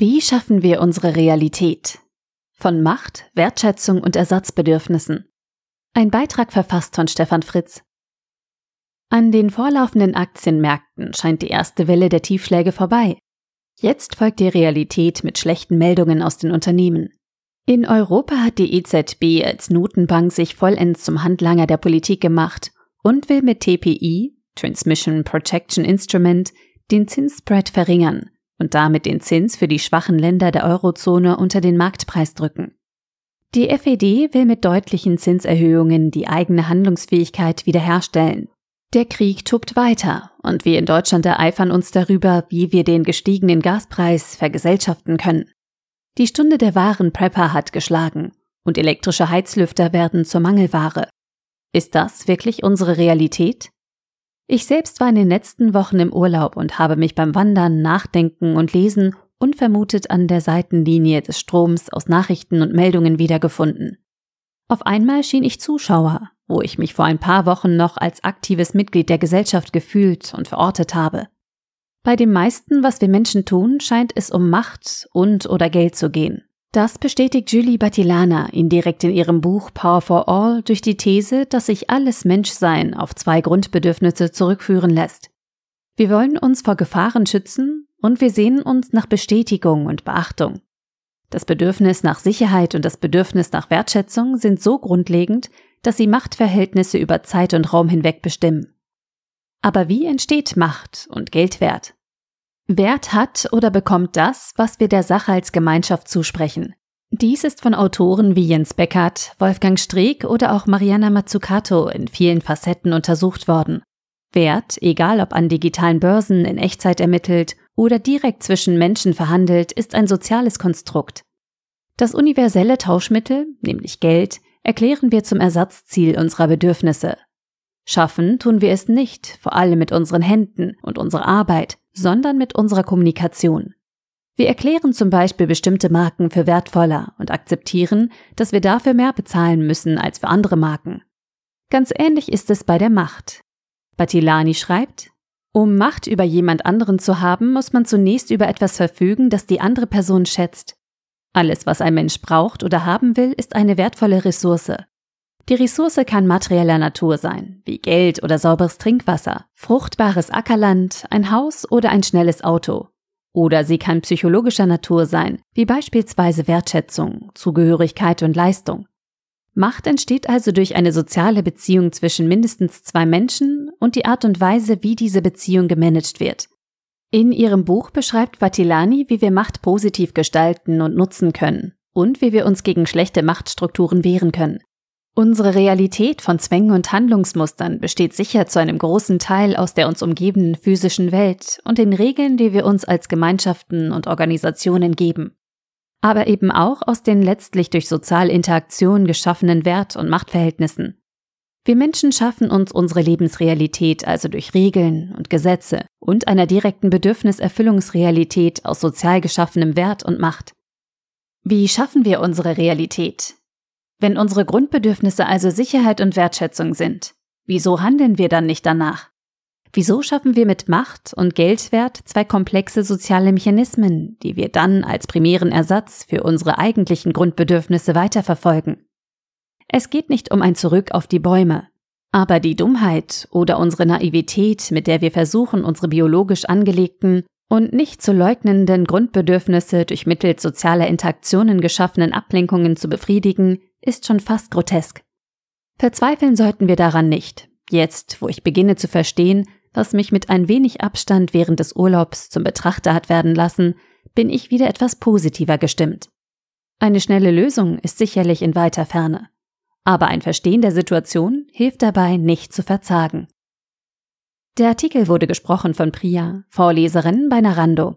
Wie schaffen wir unsere Realität? Von Macht, Wertschätzung und Ersatzbedürfnissen. Ein Beitrag verfasst von Stefan Fritz. An den vorlaufenden Aktienmärkten scheint die erste Welle der Tiefschläge vorbei. Jetzt folgt die Realität mit schlechten Meldungen aus den Unternehmen. In Europa hat die EZB als Notenbank sich vollends zum Handlanger der Politik gemacht und will mit TPI, Transmission Protection Instrument, den Zinsspread verringern und damit den Zins für die schwachen Länder der Eurozone unter den Marktpreis drücken. Die FED will mit deutlichen Zinserhöhungen die eigene Handlungsfähigkeit wiederherstellen. Der Krieg tobt weiter und wir in Deutschland ereifern uns darüber, wie wir den gestiegenen Gaspreis vergesellschaften können. Die Stunde der wahren Prepper hat geschlagen und elektrische Heizlüfter werden zur Mangelware. Ist das wirklich unsere Realität? Ich selbst war in den letzten Wochen im Urlaub und habe mich beim Wandern, Nachdenken und Lesen unvermutet an der Seitenlinie des Stroms aus Nachrichten und Meldungen wiedergefunden. Auf einmal schien ich Zuschauer, wo ich mich vor ein paar Wochen noch als aktives Mitglied der Gesellschaft gefühlt und verortet habe. Bei dem meisten, was wir Menschen tun, scheint es um Macht und oder Geld zu gehen. Das bestätigt Julie Batilana indirekt in ihrem Buch Power for All durch die These, dass sich alles Menschsein auf zwei Grundbedürfnisse zurückführen lässt. Wir wollen uns vor Gefahren schützen und wir sehnen uns nach Bestätigung und Beachtung. Das Bedürfnis nach Sicherheit und das Bedürfnis nach Wertschätzung sind so grundlegend, dass sie Machtverhältnisse über Zeit und Raum hinweg bestimmen. Aber wie entsteht Macht und Geldwert? Wert hat oder bekommt das, was wir der Sache als Gemeinschaft zusprechen. Dies ist von Autoren wie Jens Beckert, Wolfgang Streeck oder auch Mariana Mazzucato in vielen Facetten untersucht worden. Wert, egal ob an digitalen Börsen in Echtzeit ermittelt oder direkt zwischen Menschen verhandelt, ist ein soziales Konstrukt. Das universelle Tauschmittel, nämlich Geld, erklären wir zum Ersatzziel unserer Bedürfnisse. Schaffen tun wir es nicht, vor allem mit unseren Händen und unserer Arbeit, sondern mit unserer Kommunikation. Wir erklären zum Beispiel bestimmte Marken für wertvoller und akzeptieren, dass wir dafür mehr bezahlen müssen als für andere Marken. Ganz ähnlich ist es bei der Macht. Batilani schreibt, um Macht über jemand anderen zu haben, muss man zunächst über etwas verfügen, das die andere Person schätzt. Alles, was ein Mensch braucht oder haben will, ist eine wertvolle Ressource. Die Ressource kann materieller Natur sein, wie Geld oder sauberes Trinkwasser, fruchtbares Ackerland, ein Haus oder ein schnelles Auto. Oder sie kann psychologischer Natur sein, wie beispielsweise Wertschätzung, Zugehörigkeit und Leistung. Macht entsteht also durch eine soziale Beziehung zwischen mindestens zwei Menschen und die Art und Weise, wie diese Beziehung gemanagt wird. In ihrem Buch beschreibt Vatilani, wie wir Macht positiv gestalten und nutzen können und wie wir uns gegen schlechte Machtstrukturen wehren können. Unsere Realität von Zwängen und Handlungsmustern besteht sicher zu einem großen Teil aus der uns umgebenden physischen Welt und den Regeln, die wir uns als Gemeinschaften und Organisationen geben. Aber eben auch aus den letztlich durch soziale Interaktion geschaffenen Wert- und Machtverhältnissen. Wir Menschen schaffen uns unsere Lebensrealität also durch Regeln und Gesetze und einer direkten Bedürfniserfüllungsrealität aus sozial geschaffenem Wert und Macht. Wie schaffen wir unsere Realität? Wenn unsere Grundbedürfnisse also Sicherheit und Wertschätzung sind, wieso handeln wir dann nicht danach? Wieso schaffen wir mit Macht und Geldwert zwei komplexe soziale Mechanismen, die wir dann als primären Ersatz für unsere eigentlichen Grundbedürfnisse weiterverfolgen? Es geht nicht um ein Zurück auf die Bäume, aber die Dummheit oder unsere Naivität, mit der wir versuchen, unsere biologisch angelegten und nicht zu leugnenden Grundbedürfnisse durch mittels sozialer Interaktionen geschaffenen Ablenkungen zu befriedigen, ist schon fast grotesk. Verzweifeln sollten wir daran nicht, jetzt, wo ich beginne zu verstehen, was mich mit ein wenig Abstand während des Urlaubs zum Betrachter hat werden lassen, bin ich wieder etwas positiver gestimmt. Eine schnelle Lösung ist sicherlich in weiter Ferne. Aber ein Verstehen der Situation hilft dabei, nicht zu verzagen. Der Artikel wurde gesprochen von Priya, Vorleserin bei Narando.